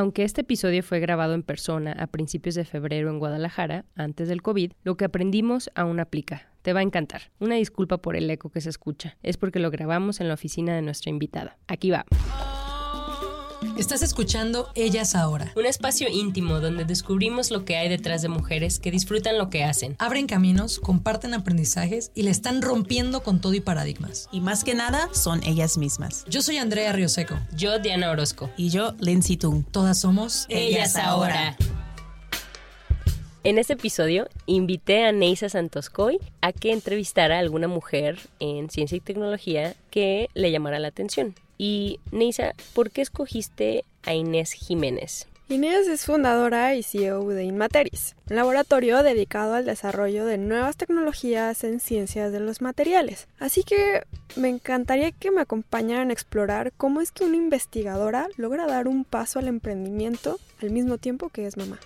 Aunque este episodio fue grabado en persona a principios de febrero en Guadalajara, antes del COVID, lo que aprendimos aún aplica. Te va a encantar. Una disculpa por el eco que se escucha. Es porque lo grabamos en la oficina de nuestra invitada. Aquí va. Estás escuchando Ellas Ahora. Un espacio íntimo donde descubrimos lo que hay detrás de mujeres que disfrutan lo que hacen. Abren caminos, comparten aprendizajes y le están rompiendo con todo y paradigmas. Y más que nada, son ellas mismas. Yo soy Andrea Rioseco. Yo, Diana Orozco. Y yo, Lindsay Tung. Todas somos Ellas, Ahora. En este episodio invité a Neisa Santoscoy a que entrevistara a alguna mujer en ciencia y tecnología que le llamara la atención. Y Neisa, ¿por qué escogiste a Inés Jiménez? Inés es fundadora y CEO de Inmateris, laboratorio dedicado al desarrollo de nuevas tecnologías en ciencias de los materiales. Así que me encantaría que me acompañaran a explorar cómo es que una investigadora logra dar un paso al emprendimiento al mismo tiempo que es mamá.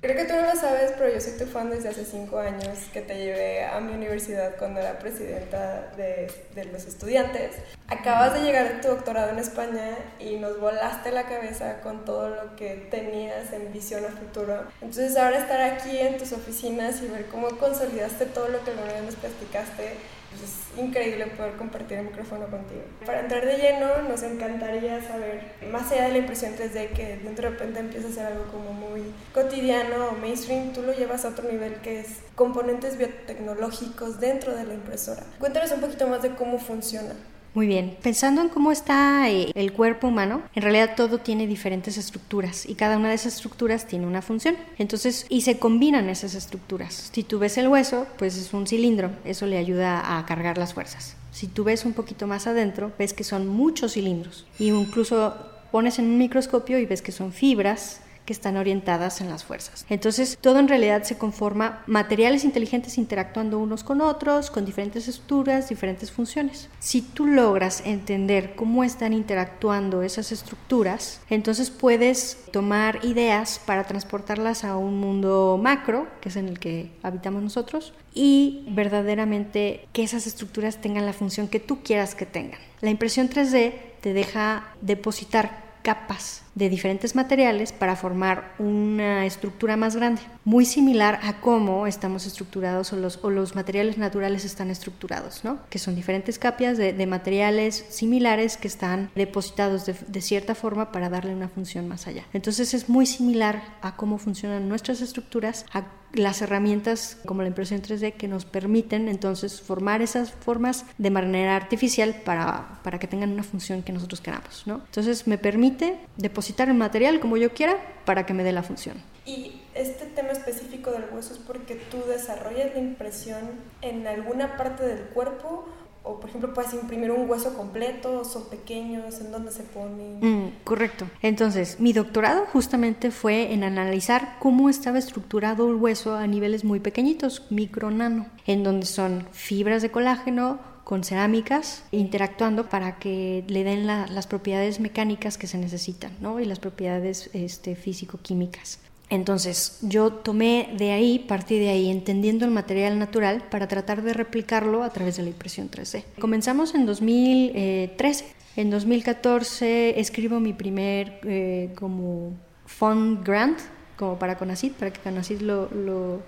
Creo que tú no lo sabes, pero yo soy tu fan desde hace cinco años, que te llevé a mi universidad cuando era presidenta de, de, los estudiantes. Acabas de llegar de tu doctorado en España y nos volaste la cabeza con todo lo que tenías en visión a futuro. Entonces ahora estar aquí en tus oficinas y ver cómo consolidaste todo lo que alguna vez nos platicaste pues, es increíble poder compartir el micrófono contigo. Para entrar de lleno, nos encantaría saber, más allá de la impresión 3D, que de repente empieza a ser algo como muy cotidiano o mainstream, tú lo llevas a otro nivel que es componentes biotecnológicos dentro de la impresora. Cuéntanos un poquito más de cómo funciona. Muy bien, pensando en cómo está eh, el cuerpo humano, en realidad todo tiene diferentes estructuras y cada una de esas estructuras tiene una función. Entonces, y se combinan esas estructuras. Si tú ves el hueso, pues es un cilindro, eso le ayuda a cargar las fuerzas. Si tú ves un poquito más adentro, ves que son muchos cilindros. Y incluso pones en un microscopio y ves que son fibras que están orientadas en las fuerzas. Entonces, todo en realidad se conforma materiales inteligentes interactuando unos con otros, con diferentes estructuras, diferentes funciones. Si tú logras entender cómo están interactuando esas estructuras, entonces puedes tomar ideas para transportarlas a un mundo macro, que es en el que habitamos nosotros, y verdaderamente que esas estructuras tengan la función que tú quieras que tengan. La impresión 3D te deja depositar capas de diferentes materiales para formar una estructura más grande, muy similar a cómo estamos estructurados o los, o los materiales naturales están estructurados, ¿no? que son diferentes capas de, de materiales similares que están depositados de, de, cierta forma para darle una función más allá. Entonces es muy similar a cómo funcionan nuestras estructuras, a las herramientas como la impresión 3D que nos permiten entonces formar esas formas de manera artificial para, para que tengan una función que nosotros queramos. ¿no? Entonces me permite depositar el material como yo quiera para que me dé la función. Y este tema específico del hueso es porque tú desarrollas la impresión en alguna parte del cuerpo o por ejemplo puedes imprimir un hueso completo, son pequeños, en dónde se ponen. Mm, correcto. Entonces, mi doctorado justamente fue en analizar cómo estaba estructurado el hueso a niveles muy pequeñitos, micro nano, en donde son fibras de colágeno con cerámicas interactuando para que le den la, las propiedades mecánicas que se necesitan ¿no? y las propiedades este, físico-químicas. Entonces yo tomé de ahí, partí de ahí, entendiendo el material natural para tratar de replicarlo a través de la impresión 3D. Comenzamos en 2013. En 2014 escribo mi primer eh, como fund grant, como para CONACYT, para que CONACYT lo... lo,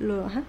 lo ajá.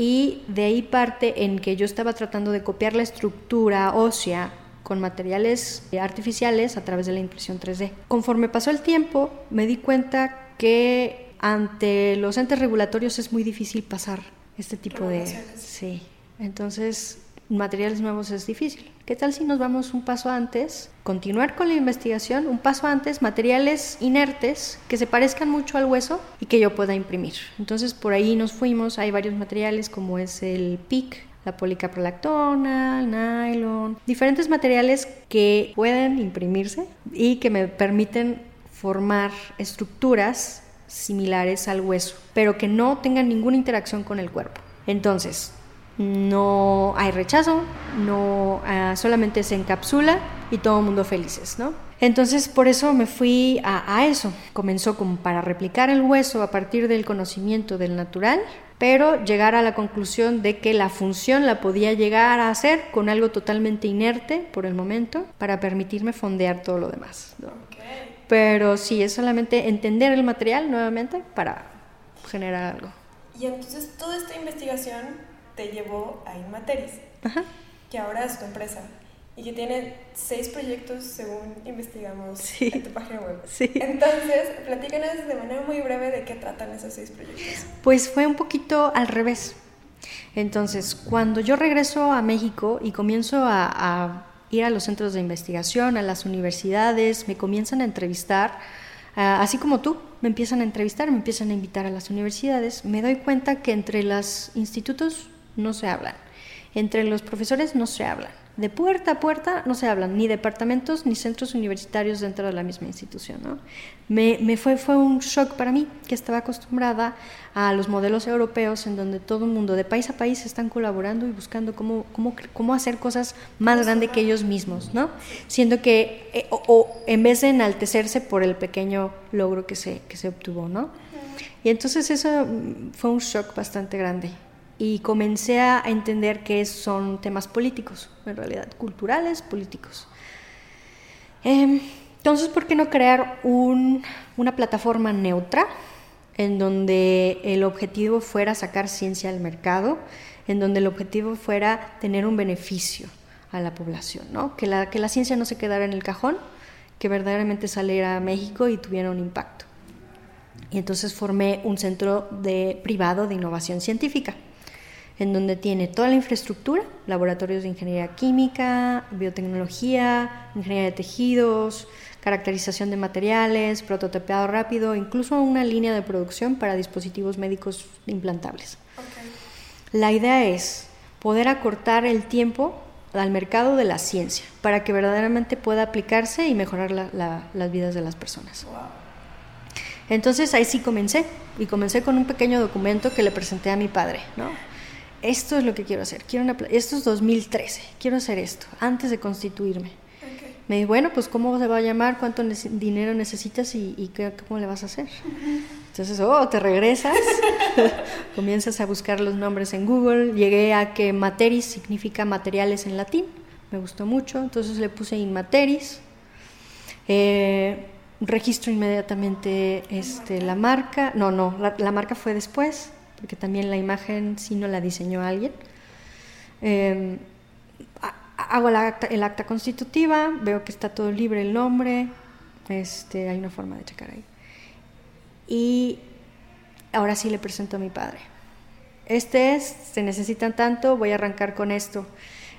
Y de ahí parte en que yo estaba tratando de copiar la estructura ósea con materiales artificiales a través de la impresión 3D. Conforme pasó el tiempo, me di cuenta que ante los entes regulatorios es muy difícil pasar este tipo de... Sí, entonces materiales nuevos es difícil. ¿Qué tal si nos vamos un paso antes, continuar con la investigación, un paso antes, materiales inertes que se parezcan mucho al hueso y que yo pueda imprimir? Entonces por ahí nos fuimos, hay varios materiales como es el PIC, La policaprolactona, el nylon, diferentes materiales que pueden imprimirse y que me permiten formar estructuras similares al hueso, pero que no tengan ninguna interacción con el cuerpo. Entonces, no hay rechazo, no ah, solamente se encapsula y todo el mundo felices, ¿no? Entonces por eso me fui a, eso. Comenzó como para replicar el hueso a partir del conocimiento del natural, pero llegar a la conclusión de que la función la podía llegar a hacer con algo totalmente inerte por el momento para permitirme fondear todo lo demás. Pero sí, es solamente entender el material nuevamente para generar algo. Y entonces toda esta investigación te llevó a Inmateris, Ajá. que ahora es tu empresa y que tiene seis proyectos según investigamos Sí. en tu página web. Sí. Entonces, platícanos de manera muy breve de qué tratan esos seis proyectos. Pues fue un poquito al revés. Entonces, cuando yo regreso a México y comienzo a, a ir a los centros de investigación, a las universidades, me comienzan a entrevistar, ah, así como tú, me empiezan a entrevistar, me empiezan a invitar a las universidades, me doy cuenta que entre los institutos no se hablan, entre los profesores no se hablan, de puerta a puerta no se hablan, ni departamentos ni centros universitarios dentro de la misma institución. ¿no? Me, me fue, fue un shock para mí, que estaba acostumbrada a los modelos europeos en donde todo el mundo de país a país están colaborando y buscando cómo, cómo, cómo hacer cosas más grandes que ellos mismos, ¿no? Siendo que, eh, o, o en vez de enaltecerse por el pequeño logro que se, que se obtuvo, ¿no? Y entonces eso fue un shock bastante grande y comencé a entender que son temas políticos, en realidad, culturales, políticos. Eh, entonces, ¿por qué no crear un, una plataforma neutra en donde el objetivo fuera sacar ciencia al mercado, en donde el objetivo fuera tener un beneficio a la población, ¿no? que, la, que la ciencia no se quedara en el cajón, que verdaderamente saliera a México y tuviera un impacto. Y entonces formé un centro de, privado de innovación científica en donde tiene toda la infraestructura, laboratorios de ingeniería química, biotecnología, ingeniería de tejidos, caracterización de materiales, prototipeado rápido, incluso una línea de producción para dispositivos médicos implantables. Okay. La idea es poder acortar el tiempo al mercado de la ciencia para que verdaderamente pueda aplicarse y mejorar la, la, las vidas de las personas. Wow. Entonces ahí sí comencé y comencé con un pequeño documento que le presenté a mi padre, ¿no? Esto es lo que quiero hacer, quiero una, esto es 2013, quiero hacer esto, antes de constituirme. Okay. Me dijo, bueno, pues ¿cómo se va a llamar? ¿Cuánto ne dinero necesitas y, y qué, cómo le vas a hacer? Uh -huh. Entonces, oh, te regresas, comienzas a buscar los nombres en Google, llegué a que materis significa materiales en latín, me gustó mucho, entonces le puse inmateris, eh, registro inmediatamente este, la marca, no, no, la, la marca fue después, porque también la imagen sí no la diseñó alguien. Eh, hago la acta, el acta constitutiva, veo que está todo libre el nombre, este, hay una forma de checar ahí. Y ahora sí le presento a mi padre. Este es, se necesitan tanto, voy a arrancar con esto.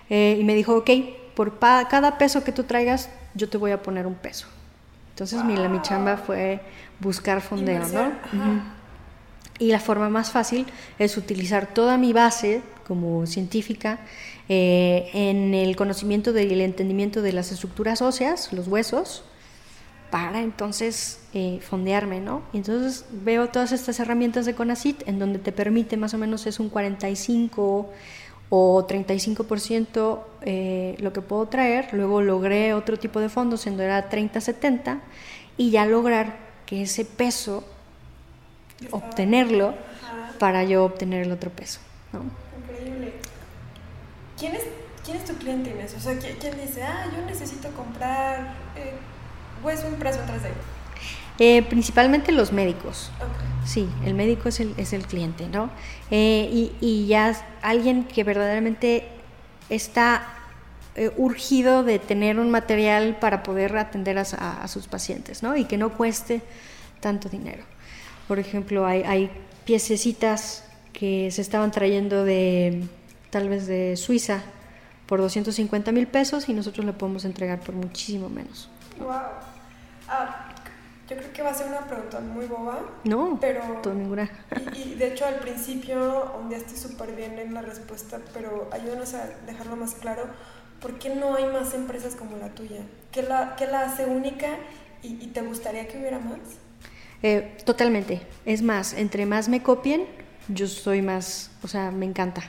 Eh, y me dijo, ok, por cada peso que tú traigas, yo te voy a poner un peso. Entonces wow. mi, la, mi chamba fue buscar fondeo, ¿no? Uh -huh. Y la forma más fácil es utilizar toda mi base como científica eh, en el conocimiento del entendimiento de las estructuras óseas, los huesos, para entonces eh, fondearme, ¿no? Entonces veo todas estas herramientas de CONACIT en donde te permite más o menos es un 45 o 35% eh, lo que puedo traer, luego logré otro tipo de fondos en donde era 30-70 y ya lograr que ese peso obtenerlo para yo obtener el otro peso. ¿no? Increíble. ¿Quién es, ¿Quién es tu cliente, Inés? O sea, ¿quién, quién dice, ah, yo necesito comprar eh, hueso impreso en 3D? Eh, principalmente los médicos. Okay. Sí, el médico es el, es el cliente, ¿no? Eh, y, y, ya alguien que verdaderamente está eh, urgido de tener un material para poder atender a, a, a, sus pacientes, ¿no? Y que no cueste tanto dinero. Por ejemplo, hay, hay piececitas que se estaban trayendo de tal vez de Suiza por 250 mil pesos y nosotros le podemos entregar por muchísimo menos. Wow. Ah, Yo creo que va a ser una pregunta muy boba. No, pero, todo ninguna. Y, y, de hecho al principio ondeaste súper bien en la respuesta, pero ayúdanos a dejarlo más claro. ¿Por qué no hay más empresas como la tuya? ¿Qué la, qué la hace única y, y te gustaría que hubiera más? Eh, totalmente. Es más, entre más me copien, yo soy más, o sea, me encanta.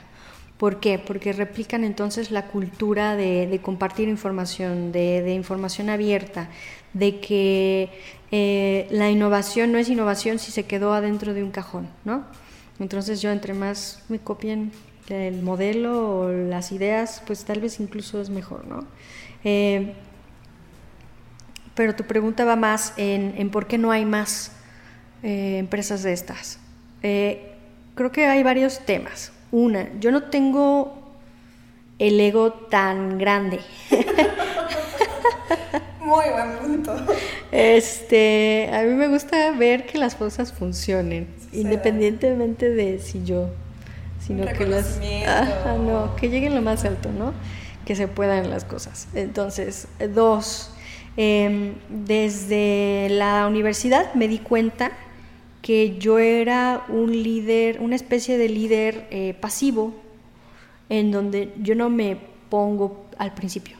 ¿Por qué? Porque replican entonces la cultura de, compartir información, de, información abierta, de que eh, la innovación no es innovación si se quedó adentro de un cajón, ¿no? Entonces yo entre más me copien el modelo o las ideas, pues tal vez incluso es mejor, ¿no? Eh, pero tu pregunta va más en por qué no hay más eh, empresas de estas. Eh, creo que hay varios temas. Una, yo no tengo el ego tan grande. Muy buen punto. Este, a mí me gusta ver que las cosas funcionen, independientemente de si yo, sino que las, ah, no, que lleguen lo más alto, ¿no? Que se puedan las cosas. Entonces, dos, eh, desde la universidad me di cuenta que yo era un líder, una especie de líder eh, pasivo, en donde yo no me pongo al principio,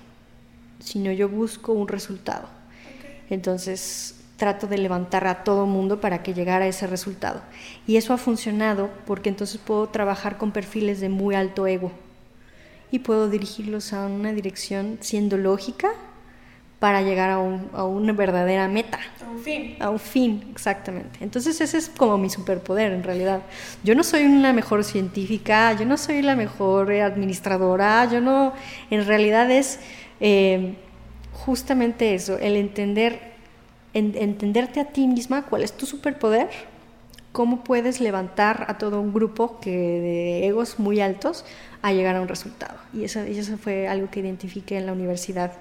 sino yo busco un resultado. Entonces trato de levantar a todo mundo para que llegara a ese resultado. Y eso ha funcionado porque entonces puedo trabajar con perfiles de muy alto ego y puedo dirigirlos a una dirección siendo lógica, para llegar a, un, a, una verdadera meta. A un fin. A un fin, exactamente. Entonces ese es como mi superpoder en realidad. Yo no soy una mejor científica, yo no soy la mejor administradora, yo no, en realidad es eh, justamente eso, el entender, en, entenderte a ti misma cuál es tu superpoder, cómo puedes levantar a todo un grupo que de egos muy altos a llegar a un resultado. Y eso, y eso fue algo que identifiqué en la universidad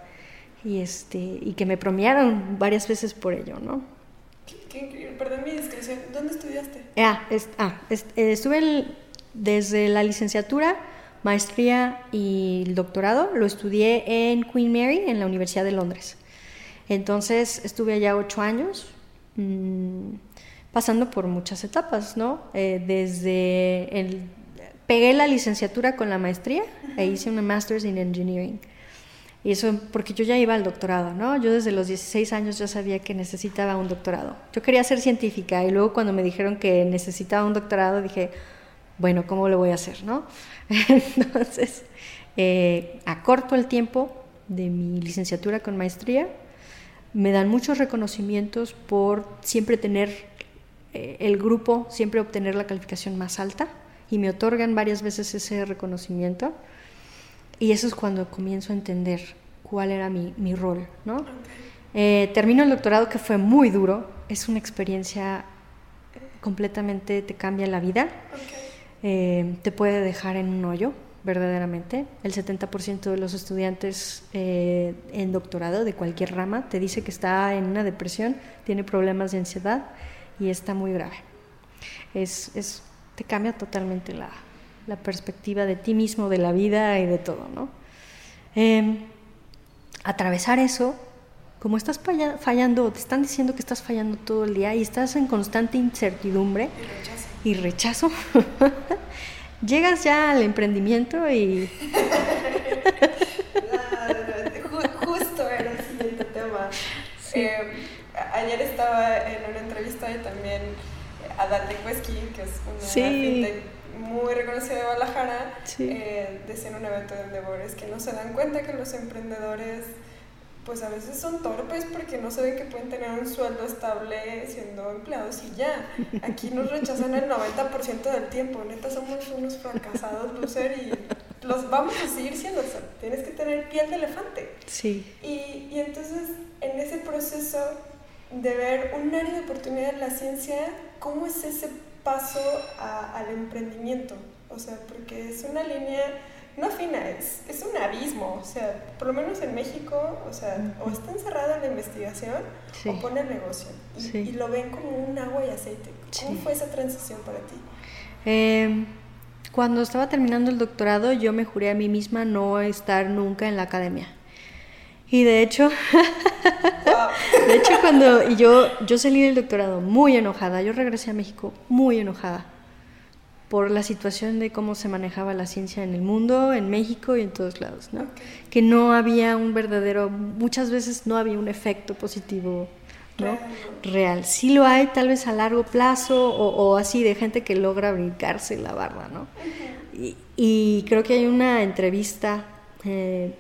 y este y que me premiaron varias veces por ello, ¿no? Qué, qué increíble. Perdón mi discreción. ¿Dónde estudiaste? Ah, es, ah es, eh, estuve el, desde la licenciatura, maestría y el doctorado. Lo estudié en Queen Mary, en la Universidad de Londres. Entonces estuve allá ocho años, mmm, pasando por muchas etapas, ¿no? Eh, desde el pegué la licenciatura con la maestría uh -huh. e hice una Masters in Engineering. Y eso porque yo ya iba al doctorado, ¿no? Yo desde los 16 años ya sabía que necesitaba un doctorado. Yo quería ser científica y luego cuando me dijeron que necesitaba un doctorado dije, bueno, ¿cómo lo voy a hacer, no? Entonces, eh, acorto el tiempo de mi licenciatura con maestría, me dan muchos reconocimientos por siempre tener eh, el grupo, siempre obtener la calificación más alta y me otorgan varias veces ese reconocimiento. Y eso es cuando comienzo a entender cuál era mi, mi rol, ¿no? Okay. Eh, termino el doctorado que fue muy duro, es una experiencia completamente, te cambia la vida, okay. eh, te puede dejar en un hoyo, verdaderamente. El 70% de los estudiantes eh, en doctorado de cualquier rama te dice que está en una depresión, tiene problemas de ansiedad y está muy grave. Es, es, te cambia totalmente la, la perspectiva de ti mismo, de la vida y de todo, ¿no? Eh, atravesar eso, como estás fallando, te están diciendo que estás fallando todo el día y estás en constante incertidumbre y rechazo, y rechazo llegas ya al emprendimiento y... Justo era el siguiente tema. Sí. Eh, ayer estaba en una entrevista y también Adán Lecuesky, que es una sí. Muy reconocida de Guadalajara, sí. eh, decía en un evento de Endeavor, que no se dan cuenta que los emprendedores pues a veces son torpes porque no saben que pueden tener un sueldo estable siendo empleados y ya. Aquí nos rechazan el 90% del tiempo, neta somos unos fracasados, loser, y los vamos a seguir siendo. O sea, tienes que tener piel de elefante. Sí. Y, y entonces en ese proceso de ver un área de oportunidad en la ciencia, ¿cómo es ese paso a, al emprendimiento? O sea, porque es una línea no fina, es, es un abismo, o sea, por lo menos en México, o sea, o está encerrada en la investigación sí. o pone negocio y, sí. y, lo ven como un agua y aceite. ¿Cómo sí. fue esa transición para ti? Eh, cuando estaba terminando el doctorado, yo me juré a mí misma no estar nunca en la academia. Y de hecho, De hecho, cuando yo, yo salí del doctorado muy enojada, yo regresé a México muy enojada por la situación de cómo se manejaba la ciencia en el mundo, en México y en todos lados, ¿no? Que no había un verdadero, muchas veces no había un efecto positivo, ¿no? Real. Sí lo hay, tal vez a largo plazo o, así de gente que logra brincarse la barba, ¿no? y, creo que hay una entrevista eh,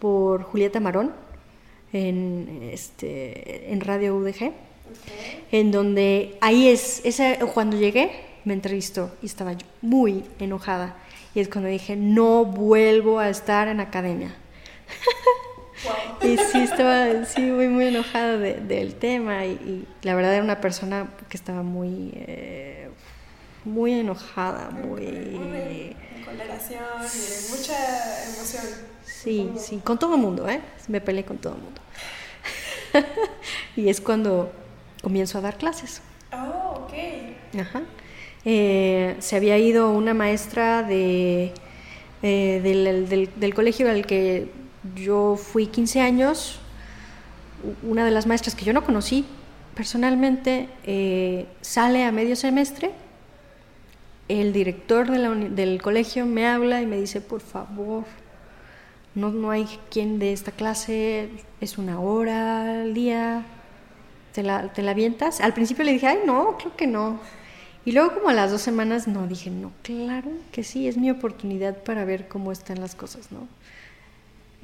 por Julieta Marón en, este, en Radio UDG, en donde ahí es, ese, cuando llegué, me entrevistó y estaba yo muy enojada. Y es cuando dije, no vuelvo a estar en academia. y sí, estaba sí, muy, muy enojada del tema. Y, la verdad era una persona que estaba muy, eh, muy enojada, muy... Con y mucha emoción. Sí, sí, con todo el mundo, ¿eh? Me peleé con todo el mundo. y es cuando comienzo a dar clases. Oh, ok. Ajá. Eh, se había ido una maestra de, eh, del, colegio al que yo fui 15 años, una de las maestras que yo no conocí personalmente, eh, sale a medio semestre, el director del colegio me habla y me dice, por favor, no, no hay quien de esta clase, es una hora al día, ¿te la, te la avientas? Al principio le dije, ay, no, creo que no. Y luego como a las dos semanas no, dije, no, claro que sí, es mi oportunidad para ver cómo están las cosas, ¿no?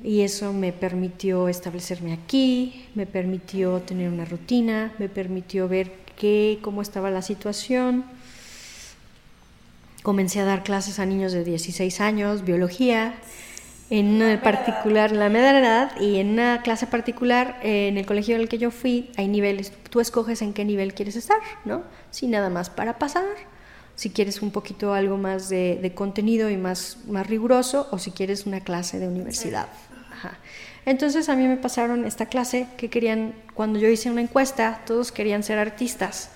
Y eso me permitió establecerme aquí, me permitió tener una rutina, me permitió ver qué, cómo estaba la situación. Comencé a dar clases a niños de 16 años, biología, en particular, la media edad, y en una clase particular, eh, en el colegio en el que yo fui, hay niveles, tú escoges en qué nivel quieres estar, ¿no? Si nada más para pasar, si quieres un poquito algo más de, contenido y más, más riguroso, o si quieres una clase de universidad. Entonces a mí me pasaron esta clase que querían, cuando yo hice una encuesta, todos querían ser artistas,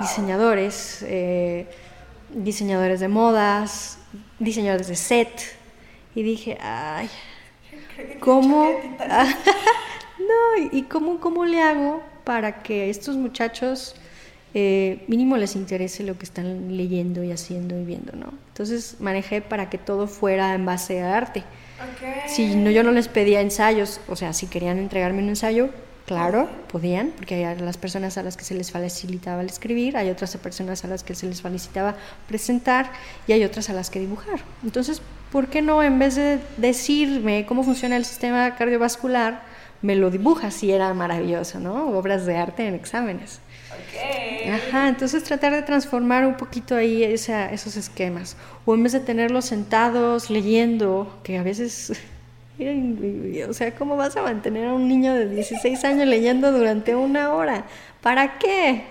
diseñadores, eh, diseñadores de modas, diseñadores de set, y dije, ay, ¿cómo? no, ¿y cómo, cómo le hago para que estos muchachos eh, mínimo les interese lo que están leyendo y haciendo y viendo, ¿no? Entonces manejé para que todo fuera en base a arte. Si no, yo no les pedía ensayos, o sea, si querían entregarme un ensayo, Claro, podían, porque hay las personas a las que se les facilitaba el escribir, hay otras personas a las que se les facilitaba presentar y hay otras a las que dibujar. Entonces, ¿por qué no en vez de decirme cómo funciona el sistema cardiovascular, me lo dibuja si era maravilloso, ¿no? Obras de arte en exámenes. Ajá, entonces tratar de transformar un poquito ahí esos esquemas. O en vez de tenerlos sentados leyendo, que a veces o sea, ¿cómo vas a mantener a un niño de 16 años leyendo durante una hora? ¿Para qué?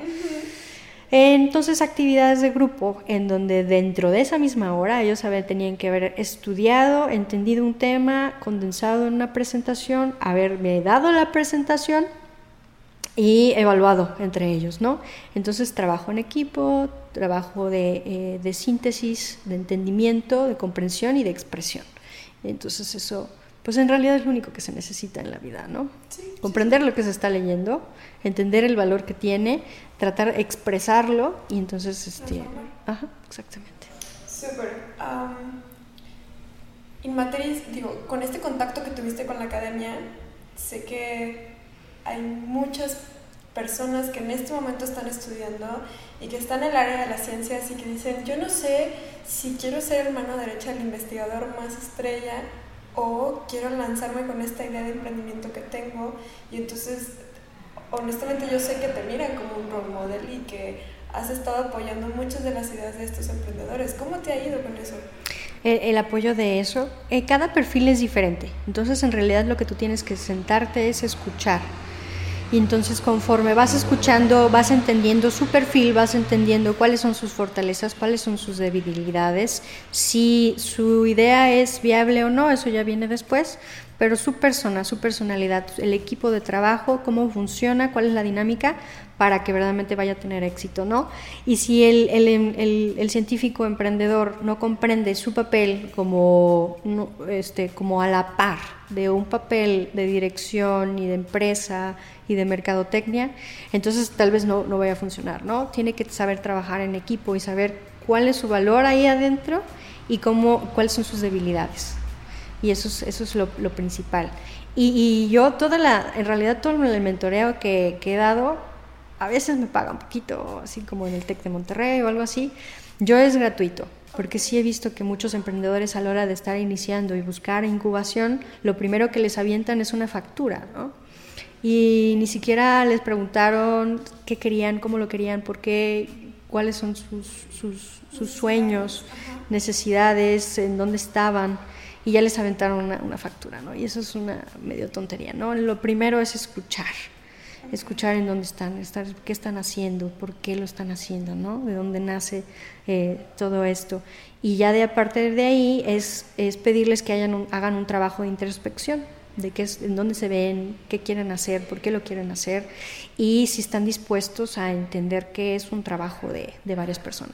Entonces, actividades de grupo en donde dentro de esa misma hora ellos tenían que haber estudiado, entendido un tema, condensado en una presentación, haberme dado la presentación y evaluado entre ellos, ¿no? Entonces, trabajo en equipo, trabajo de, eh, síntesis, de entendimiento, de comprensión y de expresión. Entonces, eso pues en realidad es lo único que se necesita en la vida, ¿no? Comprender lo que se está leyendo, entender el valor que tiene, tratar de expresarlo y entonces, este, ajá, exactamente. Súper. Um, digo, con este contacto que tuviste con la academia, sé que hay muchas personas que en este momento están estudiando y que están en el área de las ciencias y que dicen, yo no sé si quiero ser el mano derecha del investigador más estrella o quiero lanzarme con esta idea de emprendimiento que tengo y entonces honestamente yo sé que te miran como un role model y que has estado apoyando muchas de las ideas de estos emprendedores. ¿Cómo te ha ido con eso? El, apoyo de eso, eh, cada perfil es diferente, entonces en realidad lo que tú tienes que sentarte es escuchar y entonces conforme vas escuchando, vas entendiendo su perfil, vas entendiendo cuáles son sus fortalezas, cuáles son sus debilidades, si su idea es viable o no, eso ya viene después, pero su persona, su personalidad, el equipo de trabajo, cómo funciona, cuál es la dinámica para que verdaderamente vaya a tener éxito, ¿no? Y si el, el, el, científico emprendedor no comprende su papel como, este, como a la par de un papel de dirección y de empresa y de mercadotecnia, entonces tal vez no, no vaya a funcionar, ¿no? Tiene que saber trabajar en equipo y saber cuál es su valor ahí adentro y cómo, cuáles son sus debilidades. Y eso es, eso es lo, principal. Y, yo toda la, en realidad todo el mentoreo que, que he dado, a veces me paga un poquito, así como en el TEC de Monterrey o algo así. Yo es gratuito, porque sí he visto que muchos emprendedores a la hora de estar iniciando y buscar incubación, lo primero que les avientan es una factura, ¿no? Y ni siquiera les preguntaron qué querían, cómo lo querían, por qué, cuáles son sus, sus sueños, necesidades, en dónde estaban, y ya les aventaron una, una factura, ¿no? Y eso es una medio tontería, ¿no? Lo primero es escuchar escuchar en dónde están, estar, qué están haciendo, por qué lo están haciendo, ¿no? De dónde nace eh, todo esto. Y ya de a partir de ahí es, es pedirles que hayan hagan un trabajo de introspección, de qué es, en dónde se ven, qué quieren hacer, por qué lo quieren hacer y si están dispuestos a entender que es un trabajo de, de varias personas.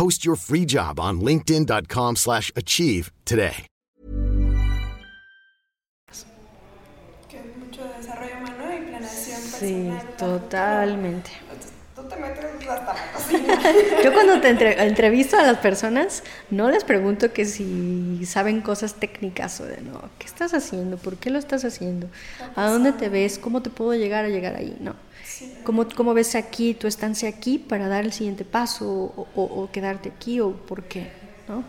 Post your free job on linkedin.com slash achieve today. Sí, totalmente. Tú te metes hasta la cocina. Yo cuando te entre- entrevisto a las personas, no les pregunto que si saben cosas técnicas o de no, ¿qué estás haciendo? ¿Por qué lo estás haciendo? ¿A dónde te ves? ¿Cómo te puedo llegar a llegar ahí? No. ¿Cómo, ¿Cómo ves aquí tu estancia aquí para dar el siguiente paso o, o- o quedarte aquí o por qué? ¿No?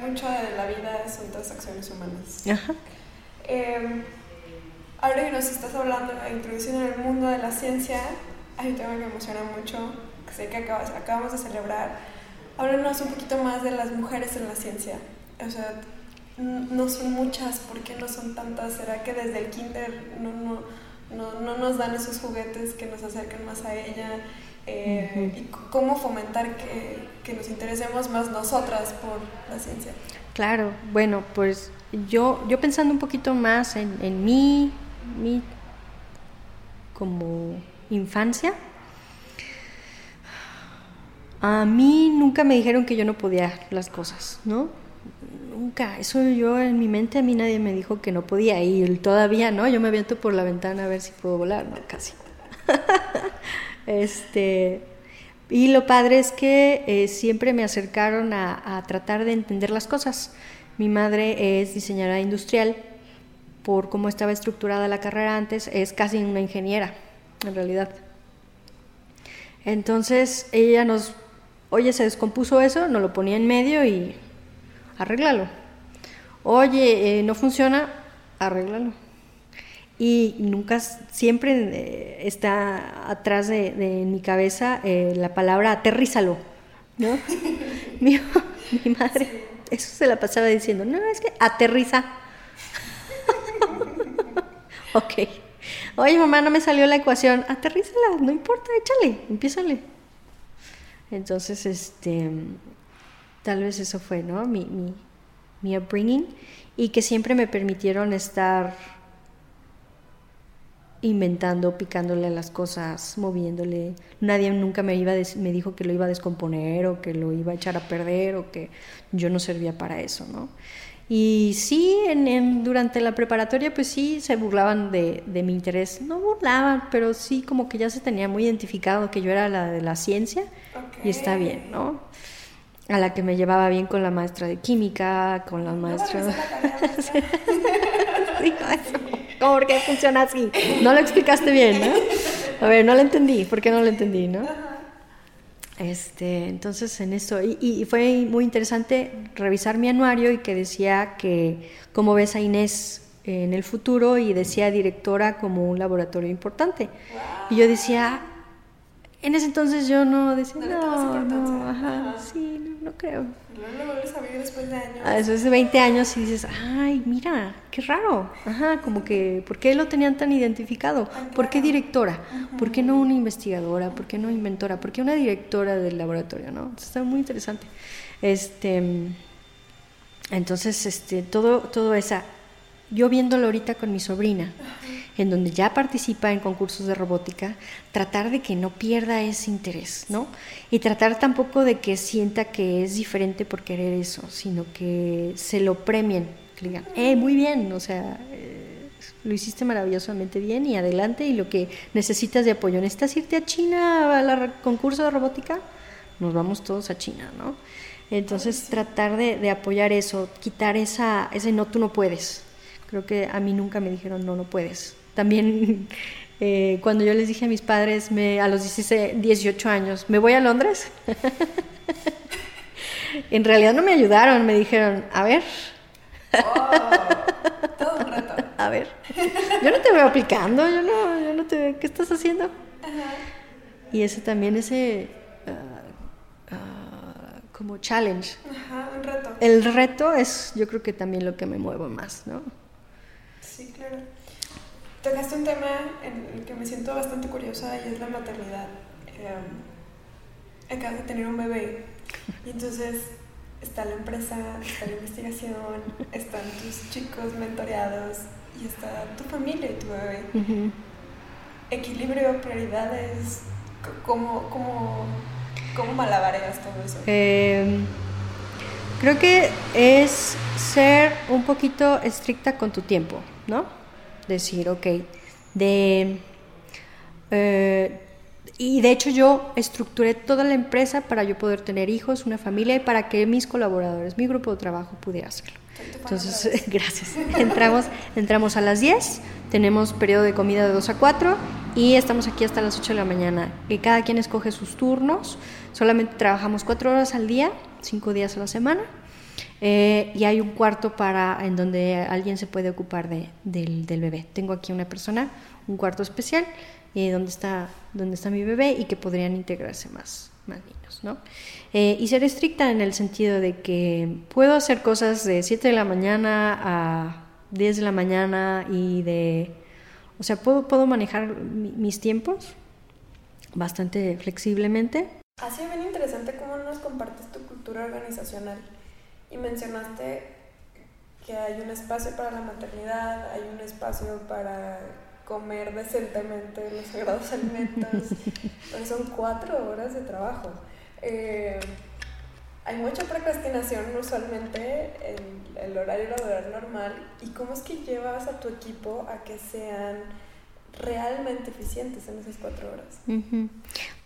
Mucho de la vida son transacciones humanas. Ajá. Eh, ahora que nos estás hablando, introduciendo en el mundo de la ciencia, hay un tema que me emociona mucho, que sé que acabas- acabamos de celebrar. Háblanos un poquito más de las mujeres en la ciencia. O sea, no son muchas, ¿por qué no son tantas? ¿Será que desde el kinder no, no, no, no nos dan esos juguetes que nos acercan más a ella? Eh, ¿Y cómo fomentar que, que nos interesemos más nosotras por la ciencia? Claro, bueno, pues yo, yo pensando un poquito más en, en mí, mi como infancia, a mí nunca me dijeron que yo no podía las cosas, ¿no? Nunca, eso yo en mi mente a mí nadie me dijo que no podía y todavía no, yo me aviento por la ventana a ver si puedo volar, no, casi. este, y lo padre es que eh, siempre me acercaron a, a tratar de entender las cosas. Mi madre es diseñadora industrial, por cómo estaba estructurada la carrera antes, es casi una ingeniera, en realidad. Entonces ella nos, oye, se descompuso eso, nos lo ponía en medio y arréglalo. Oye, eh, no funciona, arréglalo. Y nunca, siempre eh, está atrás de, mi cabeza eh, la palabra aterrízalo, ¿no? mi, mi madre, eso se la pasaba diciendo, no, es que aterriza. ok. Oye, mamá, no me salió la ecuación. Aterrízala, no importa, échale, empiézale. Entonces, este, tal vez eso fue, ¿no? Mi, mi, mi upbringing y que siempre me permitieron estar inventando, picándole a las cosas, moviéndole. Nadie nunca me, iba me dijo que lo iba a descomponer o que lo iba a echar a perder o que yo no servía para eso, ¿no? Y sí, en, en- durante la preparatoria, pues sí, se burlaban de, de mi interés. No burlaban, pero sí como que ya se tenía muy identificado que yo era la de la ciencia y está bien, ¿no? A la que me llevaba bien con la maestra de química, con la maestra... Sí, eso. ¿Cómo por qué funciona así? No lo explicaste bien, ¿no? A ver, no lo entendí. ¿Por qué no lo entendí, no? Este, entonces en eso, y, y fue muy interesante revisar mi anuario y que decía que, como ves a Inés en el futuro y decía directora como un laboratorio importante. Y yo decía, en ese entonces yo no decía, No no, no, ajá, Ajá. sí, no, no creo. Luego lo vuelves a ver después de años. A eso es de 20 años y dices, ay, mira, qué raro. Ajá, como que, ¿por qué lo tenían tan identificado? ¿Por qué directora? ¿Por qué no una investigadora? ¿Por qué no inventora? ¿Por qué una directora del laboratorio? ¿no? Entonces, Está muy interesante. Este, entonces, este, todo, todo esa, yo viéndolo ahorita con mi sobrina, en donde ya participa en concursos de robótica, tratar de que no pierda ese interés, ¿no? Y tratar tampoco de que sienta que es diferente por querer eso, sino que se lo premien, que digan, eh, muy bien, o sea, eh, lo hiciste maravillosamente bien y adelante, y lo que necesitas de apoyo, ¿necesitas irte a China al concurso de robótica? Nos vamos todos a China, ¿no? Entonces tratar de, de apoyar eso, quitar esa, ese no, tú no puedes. Creo que a mí nunca me dijeron no, no puedes. También eh, cuando yo les dije a mis padres me, a los 16, 18 años, ¿me voy a Londres? en realidad no me ayudaron, me dijeron, a ver, Todo un reto. a ver, yo no te veo aplicando, yo no, yo no te veo, ¿qué estás haciendo? Y ese también, ese ah, como challenge. Ajá, un reto. El reto es, yo creo que también lo que me mueve más, ¿no? Sí, claro. Tocaste un tema en el que me siento bastante curiosa y es la maternidad. Eh, acabas de tener un bebé y entonces está la empresa, está la investigación, están tus chicos mentoreados y está tu familia y tu bebé. Equilibrio, prioridades, ¿cómo, cómo, cómo malabareas todo eso? Eh, creo que es ser un poquito estricta con tu tiempo, ¿no? Decir, ok, de... eh, y de hecho yo estructuré toda la empresa para yo poder tener hijos, una familia y para que mis colaboradores, mi grupo de trabajo pudiera hacerlo. Entonces, gracias. Entramos, entramos a las 10, tenemos periodo de comida de 2 a 4 y estamos aquí hasta las 8 de la mañana. Y cada quien escoge sus turnos, solamente trabajamos 4 horas al día, 5 días a la semana. Eh, y hay un cuarto para en donde alguien se puede ocupar de, del, del bebé. Tengo aquí una persona, un cuarto especial, eh, donde, está, donde está mi bebé y que podrían integrarse más, más niños, ¿no? Eh, y ser estricta en el sentido de que puedo hacer cosas de 7 de la mañana a 10 de la mañana y de... O sea, puedo, puedo manejar mi- mis tiempos bastante flexiblemente. Ha sido bien interesante cómo nos compartes tu cultura organizacional y mencionaste que hay un espacio para la maternidad, hay un espacio para comer decentemente los sagrados alimentos, pero son cuatro horas de trabajo. Eh, hay mucha procrastinación usualmente en el horario laboral normal y cómo es que llevas a tu equipo a que sean realmente eficientes en esas cuatro horas.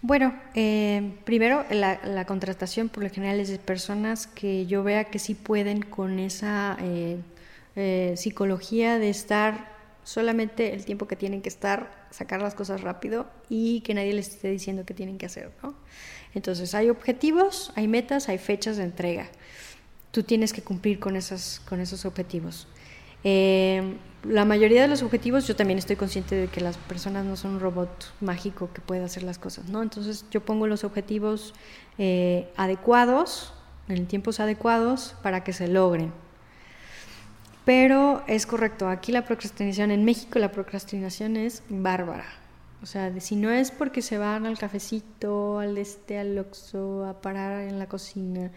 Bueno, eh, primero la, la contratación por lo general es de personas que yo vea que sí pueden con esa eh, eh, psicología de estar solamente el tiempo que tienen que estar, sacar las cosas rápido y que nadie les esté diciendo qué tienen que hacer, ¿no? Entonces hay objetivos, hay metas, hay fechas de entrega. Tú tienes que cumplir con, esas, con esos objetivos. Eh, la mayoría de los objetivos, yo también estoy consciente de que las personas no son un robot mágico que puede hacer las cosas, ¿no? Entonces yo pongo los objetivos eh, adecuados, en tiempos adecuados, para que se logren. Pero es correcto, aquí la procrastinación, en México la procrastinación es bárbara. O sea, de- si no es porque se van al cafecito, al este, al Oxxo, a parar en la cocina.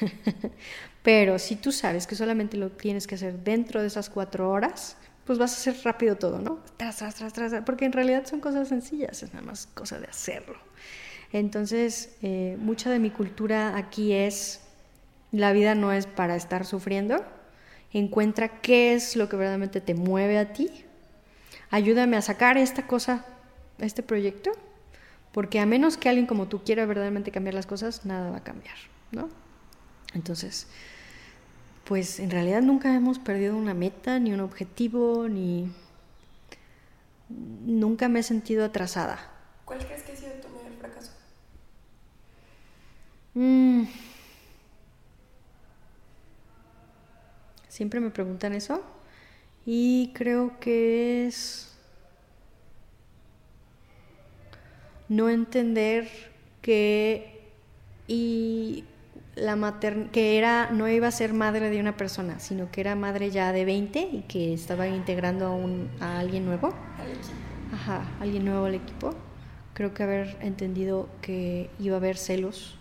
Pero si tú sabes que solamente lo tienes que hacer dentro de esas cuatro horas, pues vas a hacer rápido todo, ¿no? Tras, tras, tras, tras, porque en realidad son cosas sencillas, es nada más cosa de hacerlo. Entonces, eh, mucha de mi cultura aquí es, la vida no es para estar sufriendo, encuentra qué es lo que verdaderamente te mueve a ti, ayúdame a sacar esta cosa, este proyecto, porque a menos que alguien como tú quiera verdaderamente cambiar las cosas, nada va a cambiar, ¿no? Entonces, pues en realidad nunca hemos perdido una meta, ni un objetivo, ni... Nunca me he sentido atrasada. ¿Cuál crees que ha sido tu mayor fracaso? Mm. Siempre me preguntan eso Y creo que es no entender que y la mater que era no iba a ser madre de una persona, sino que era madre ya de 20 y que estaba integrando a, un, a alguien nuevo. Ajá, alguien nuevo al equipo. Creo que haber entendido que iba a haber celos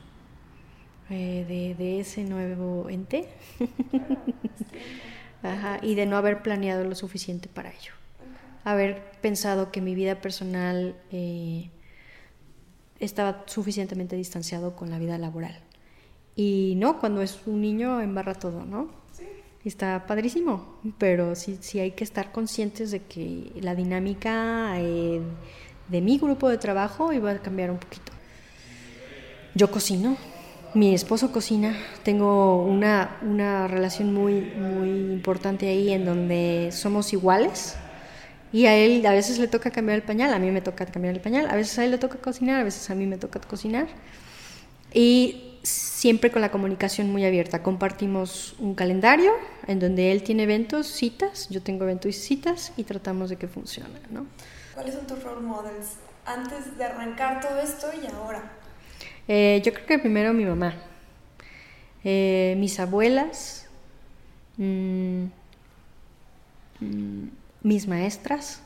eh, de, de, ese nuevo ente. Ajá, y de no haber planeado lo suficiente para ello. Haber pensado que mi vida personal eh, estaba suficientemente distanciado con la vida laboral. Y no, cuando es un niño embarra todo, ¿no? Sí. Está padrísimo, pero sí, sí hay que estar conscientes de que la dinámica eh, de mi grupo de trabajo iba a cambiar un poquito. Yo cocino, mi esposo cocina, tengo una, una relación muy, muy importante ahí en donde somos iguales, y a él a veces le toca cambiar el pañal, a mí me toca cambiar el pañal, a veces a él le toca cocinar, a veces a mí me toca cocinar. Y siempre con la comunicación muy abierta. Compartimos un calendario en donde él tiene eventos, citas, yo tengo eventos y citas y tratamos de que funcione. ¿no? ¿Cuáles son tus role models antes de arrancar todo esto y ahora? Eh, yo creo que primero mi mamá, eh, mis abuelas, mmm, mmm, mis maestras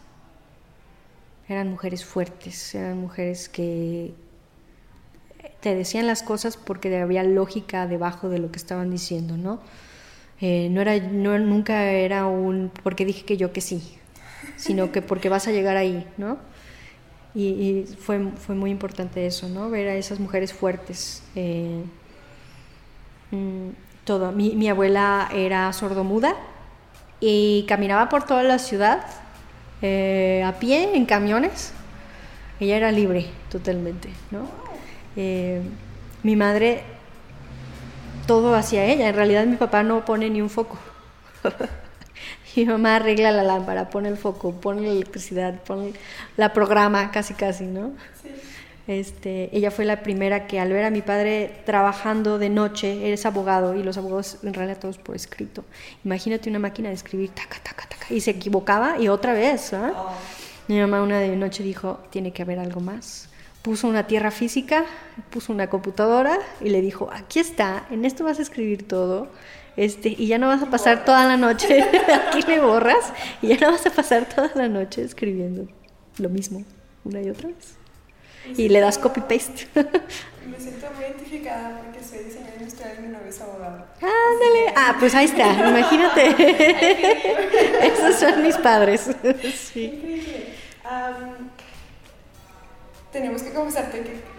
eran mujeres fuertes, eran mujeres que te decían las cosas porque había lógica debajo de lo que estaban diciendo, ¿no? Eh, no era, no, nunca era un porque dije que yo que sí, sino que porque vas a llegar ahí, ¿no? Y, fue, fue muy importante eso, ¿no? Ver a esas mujeres fuertes. Eh, mm, todo. Mi, mi abuela era sordomuda, y caminaba por toda la ciudad eh, a pie, en camiones. Ella era libre totalmente, ¿no? Eh, mi madre, todo hacia ella. En realidad mi papá no pone ni un foco. mi mamá arregla la lámpara, pone el foco, pone la electricidad, pone la programa, casi casi, ¿no? Este, ella fue la primera que al ver a mi padre trabajando de noche, eres abogado y los abogados en realidad todos por escrito. Imagínate una máquina de escribir, taca, taca, taca, y se equivocaba y otra vez. ¿ah? Oh. Mi mamá una de noche dijo, tiene que haber algo más. Puso una tierra física, puso una computadora y le dijo, aquí está, en esto vas a escribir todo. Este, y ya no vas a pasar toda la noche, aquí me borras, y ya no vas a pasar toda la noche escribiendo lo mismo, una y otra vez y le das copy-paste. Me siento muy identificada porque soy diseñadora industrial y mi novio es abogado. Ándale. Ah, pues ahí está, imagínate. Esos son mis padres. Sí. Increíble. tenemos que confesarte que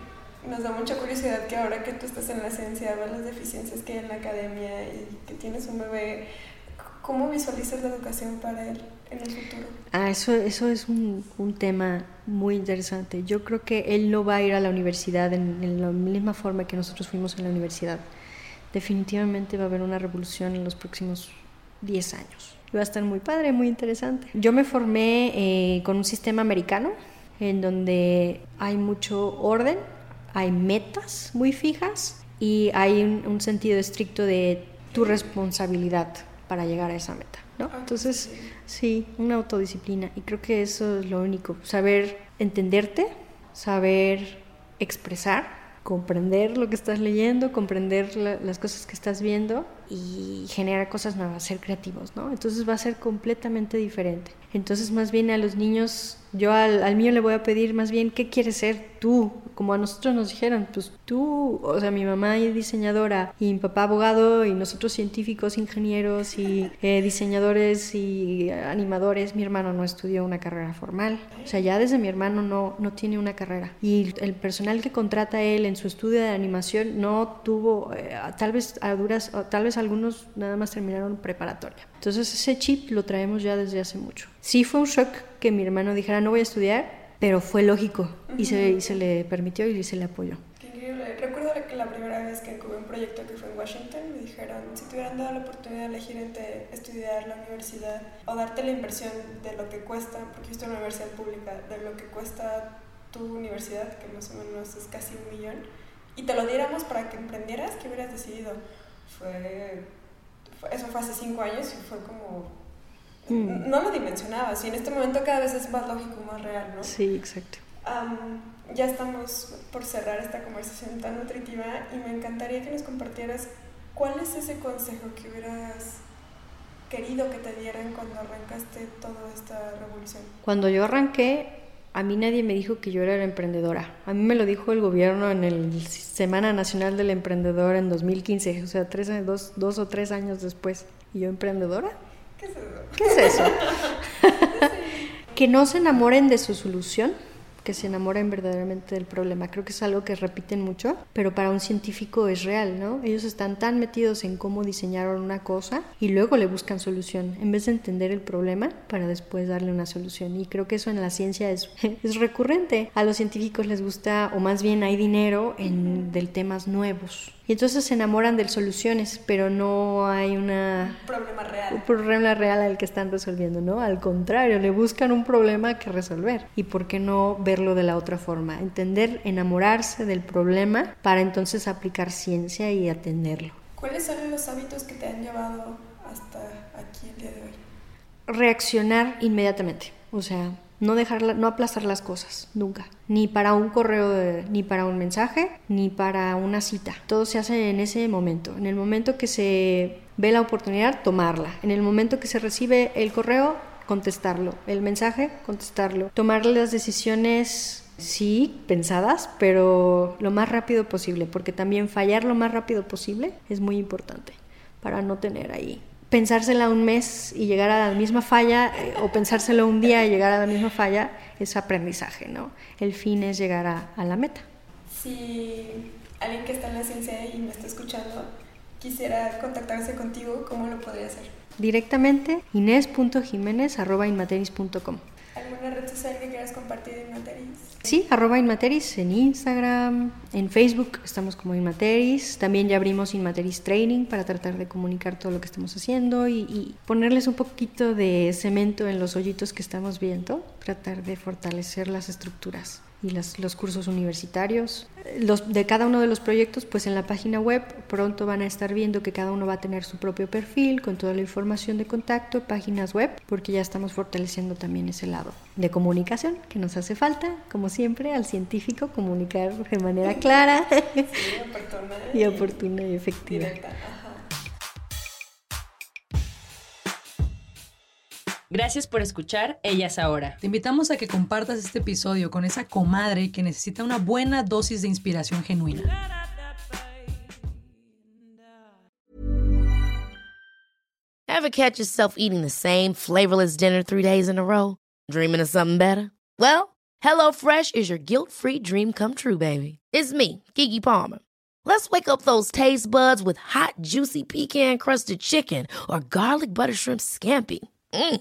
nos da mucha curiosidad que ahora que tú estás en la ciencia, ves las deficiencias que hay en la academia y que tienes un bebé, ¿cómo visualizas la educación para él? en el futuro? Ah, eso, eso es un, un, tema muy interesante. Yo creo que él no va a ir a la universidad en, en, la misma forma que nosotros fuimos a la universidad. Definitivamente va a haber una revolución en los próximos 10 años. Va a estar muy padre, muy interesante. Yo me formé eh, con un sistema americano en donde hay mucho orden, hay metas muy fijas y hay un, un sentido estricto de tu responsabilidad para llegar a esa meta. ¿no? Ah, Entonces, sí, una autodisciplina. Y creo que eso es lo único. Saber entenderte, saber expresar, comprender lo que estás leyendo, comprender las cosas que estás viendo y generar cosas nuevas, ser creativos, ¿no? Entonces va a ser completamente diferente. Entonces más bien a los niños, yo al, mío le voy a pedir más bien, ¿qué quieres ser tú? Como a nosotros nos dijeron, pues tú, o sea, mi mamá es diseñadora y mi papá abogado y nosotros científicos, ingenieros y eh, diseñadores y animadores. Mi hermano no estudió una carrera formal. O sea, ya desde mi hermano no, no tiene una carrera. Y el personal que contrata él en su estudio de animación no tuvo, eh, tal vez a duras, tal vez algunos nada más terminaron preparatoria. Entonces ese chip lo traemos ya desde hace mucho. Sí fue un shock que mi hermano dijera no voy a estudiar, pero fue lógico y, se, se, le permitió y se le apoyó. Qué increíble. Recuerdo que la primera vez que tuve un proyecto que fue en Washington me dijeron si te hubieran dado la oportunidad de elegir entre estudiar la universidad o darte la inversión de lo que cuesta, porque yo estoy en una universidad pública, de lo que cuesta tu universidad, que más o menos es casi un millón, y te lo diéramos para que emprendieras, ¿qué hubieras decidido? Fue eso fue hace cinco años y fue como, Mm. No lo dimensionabas y en este momento cada vez es más lógico, más real, ¿no? Sí, exacto. ya estamos por cerrar esta conversación tan nutritiva y me encantaría que nos compartieras cuál es ese consejo que hubieras querido que te dieran cuando arrancaste toda esta revolución. Cuando yo arranqué, a mí nadie me dijo que yo era emprendedora. A mí me lo dijo el gobierno en el Semana Nacional del Emprendedor en 2015, o sea, tres, dos, dos o tres años después. ¿Y yo emprendedora? ¿Qué es eso? ¿Qué es eso? que no se enamoren de su solución, que se enamoren verdaderamente del problema. Creo que es algo que repiten mucho, pero para un científico es real, ¿no? Ellos están tan metidos en cómo diseñaron una cosa y luego le buscan solución, en vez de entender el problema para después darle una solución. Y creo que eso en la ciencia es, es recurrente. A los científicos les gusta, o más bien hay dinero en del temas nuevos. Y entonces se enamoran de soluciones, pero no hay una... Un problema real. Un problema real al que están resolviendo, ¿no? Al contrario, le buscan un problema que resolver. ¿Y por qué no verlo de la otra forma? Entender, enamorarse del problema para entonces aplicar ciencia y atenderlo. ¿Cuáles son los hábitos que te han llevado hasta aquí el día de hoy? Reaccionar inmediatamente. O sea, no dejarla, no aplazar las cosas, nunca. Ni para un correo, ni para un mensaje, ni para una cita. Todo se hace en ese momento. En el momento que se ve la oportunidad, tomarla. En el momento que se recibe el correo, contestarlo. El mensaje, contestarlo. Tomar las decisiones sí, pensadas, pero lo más rápido posible, porque también fallar lo más rápido posible es muy importante para no tener ahí pensársela un mes y llegar a la misma falla, eh, o pensárselo un día y llegar a la misma falla, es aprendizaje, ¿no? El fin es llegar a, a la meta. Si alguien que está en la ciencia y me está escuchando quisiera contactarse contigo, ¿cómo lo podría hacer? Directamente, ines.jiménez.inmateris.com. ¿Alguna red social que quieras compartir en Inmateris? Sí, arroba Inmateris en Instagram, en Facebook estamos como Inmateris. También ya abrimos Inmateris Training para tratar de comunicar todo lo que estamos haciendo y, y ponerles un poquito de cemento en los hoyitos que estamos viendo, tratar de fortalecer las estructuras y los cursos universitarios. Los, de cada uno de los proyectos, pues en la página web pronto van a estar viendo que cada uno va a tener su propio perfil con toda la información de contacto, páginas web, porque ya estamos fortaleciendo también ese lado de comunicación que nos hace falta, como siempre, al científico comunicar de manera clara y, oportuna y efectiva. Gracias por escuchar Ellas Ahora. Te invitamos a que compartas este episodio con esa comadre que necesita una buena dosis de inspiración genuina. Ever catch yourself eating the same flavorless dinner three days in a row? Dreaming of something better? Well, HelloFresh is your guilt-free dream come true, baby. It's me, Kiki Palmer. Let's wake up those taste buds with hot, juicy pecan-crusted chicken or garlic butter shrimp scampi. Mm.